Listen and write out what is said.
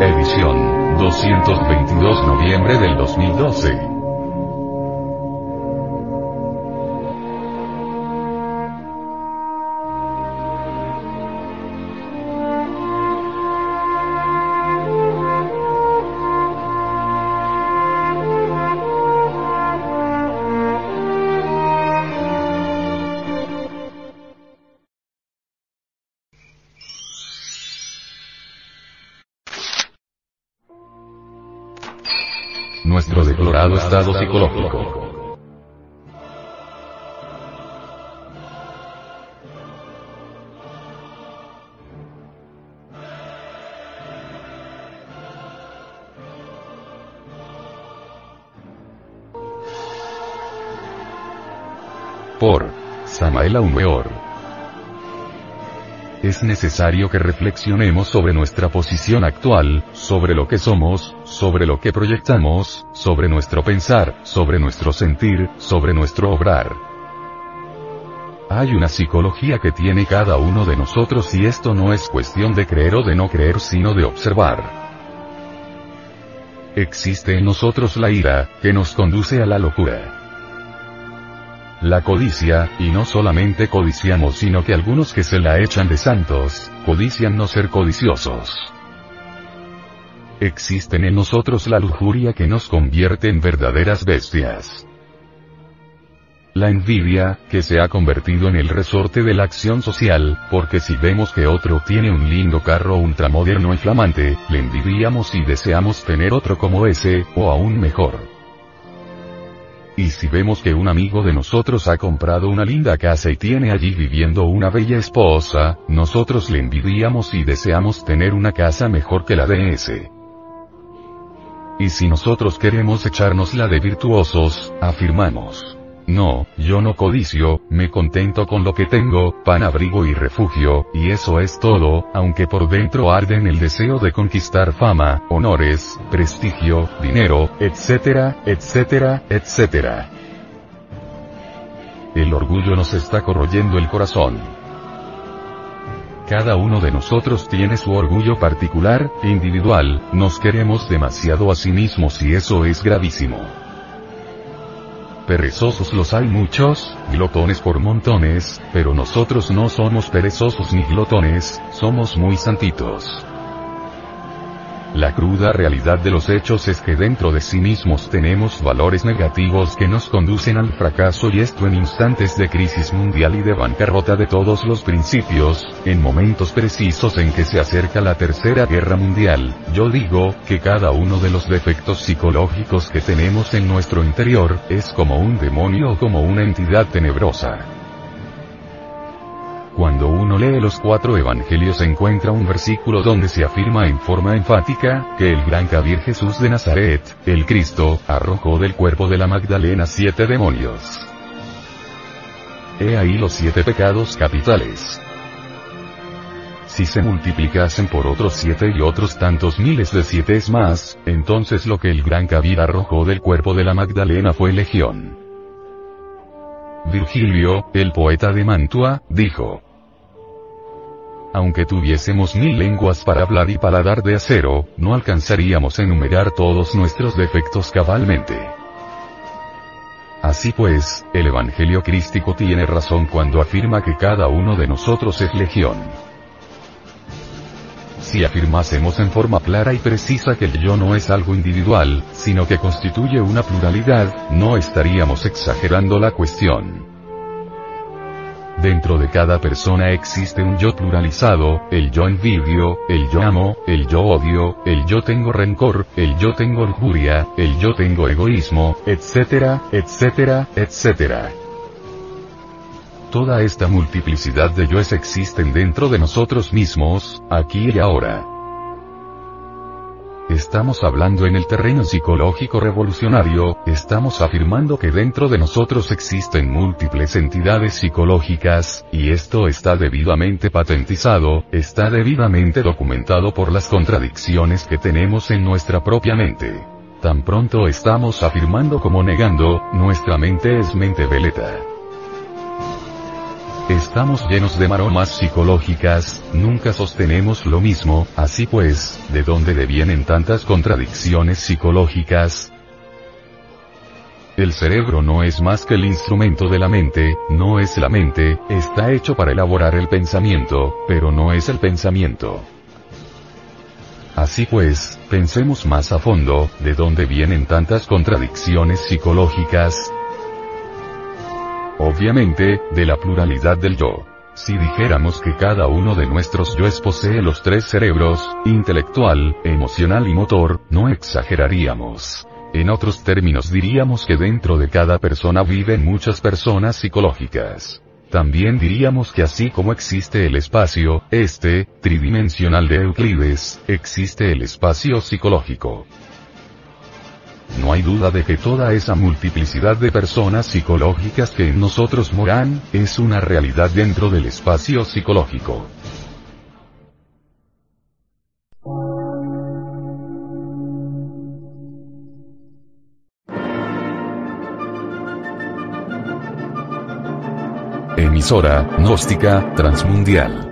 Edición 222 noviembre del 2012. Nuestro deplorado estado psicológico. Por Samael es necesario que reflexionemos sobre nuestra posición actual, sobre lo que somos, sobre lo que proyectamos, sobre nuestro pensar, sobre nuestro sentir, sobre nuestro obrar. Hay una psicología que tiene cada uno de nosotros y esto no es cuestión de creer o de no creer sino de observar. Existe en nosotros la ira, que nos conduce a la locura la codicia, y no solamente codiciamos sino que algunos que se la echan de santos, codician no ser codiciosos. Existen en nosotros la lujuria que nos convierte en verdaderas bestias. La envidia, que se ha convertido en el resorte de la acción social, porque si vemos que otro tiene un lindo carro ultramoderno y flamante, le envidiamos y deseamos tener otro como ese, o aún mejor. Y si vemos que un amigo de nosotros ha comprado una linda casa y tiene allí viviendo una bella esposa, nosotros le envidiamos y deseamos tener una casa mejor que la de ese. Y si nosotros queremos echarnos la de virtuosos, afirmamos. No, yo no codicio, me contento con lo que tengo, pan abrigo y refugio, y eso es todo, aunque por dentro arde en el deseo de conquistar fama, honores, prestigio, dinero, etcétera, etcétera, etcétera. El orgullo nos está corroyendo el corazón. Cada uno de nosotros tiene su orgullo particular, individual, nos queremos demasiado a sí mismos y eso es gravísimo. Perezosos los hay muchos, glotones por montones, pero nosotros no somos perezosos ni glotones, somos muy santitos. La cruda realidad de los hechos es que dentro de sí mismos tenemos valores negativos que nos conducen al fracaso y esto en instantes de crisis mundial y de bancarrota de todos los principios, en momentos precisos en que se acerca la tercera guerra mundial, yo digo, que cada uno de los defectos psicológicos que tenemos en nuestro interior, es como un demonio o como una entidad tenebrosa. Cuando uno lee los cuatro evangelios encuentra un versículo donde se afirma en forma enfática, que el gran Cabir Jesús de Nazaret, el Cristo, arrojó del cuerpo de la Magdalena siete demonios. He ahí los siete pecados capitales. Si se multiplicasen por otros siete y otros tantos miles de siete es más, entonces lo que el gran Kabir arrojó del cuerpo de la Magdalena fue legión. Virgilio, el poeta de Mantua, dijo. Aunque tuviésemos mil lenguas para hablar y paladar de acero, no alcanzaríamos a enumerar todos nuestros defectos cabalmente. Así pues, el Evangelio crístico tiene razón cuando afirma que cada uno de nosotros es legión. Si afirmásemos en forma clara y precisa que el yo no es algo individual, sino que constituye una pluralidad, no estaríamos exagerando la cuestión. Dentro de cada persona existe un yo pluralizado, el yo envidio, el yo amo, el yo odio, el yo tengo rencor, el yo tengo lujuria, el yo tengo egoísmo, etcétera, etcétera, etcétera. Toda esta multiplicidad de yoes existen dentro de nosotros mismos, aquí y ahora. Estamos hablando en el terreno psicológico revolucionario, estamos afirmando que dentro de nosotros existen múltiples entidades psicológicas, y esto está debidamente patentizado, está debidamente documentado por las contradicciones que tenemos en nuestra propia mente. Tan pronto estamos afirmando como negando, nuestra mente es mente veleta. Estamos llenos de maromas psicológicas, nunca sostenemos lo mismo, así pues, ¿de dónde devienen tantas contradicciones psicológicas? El cerebro no es más que el instrumento de la mente, no es la mente, está hecho para elaborar el pensamiento, pero no es el pensamiento. Así pues, pensemos más a fondo, ¿de dónde vienen tantas contradicciones psicológicas? Obviamente, de la pluralidad del yo. Si dijéramos que cada uno de nuestros yoes posee los tres cerebros, intelectual, emocional y motor, no exageraríamos. En otros términos diríamos que dentro de cada persona viven muchas personas psicológicas. También diríamos que así como existe el espacio, este, tridimensional de Euclides, existe el espacio psicológico. No hay duda de que toda esa multiplicidad de personas psicológicas que en nosotros moran, es una realidad dentro del espacio psicológico. Emisora, gnóstica, transmundial.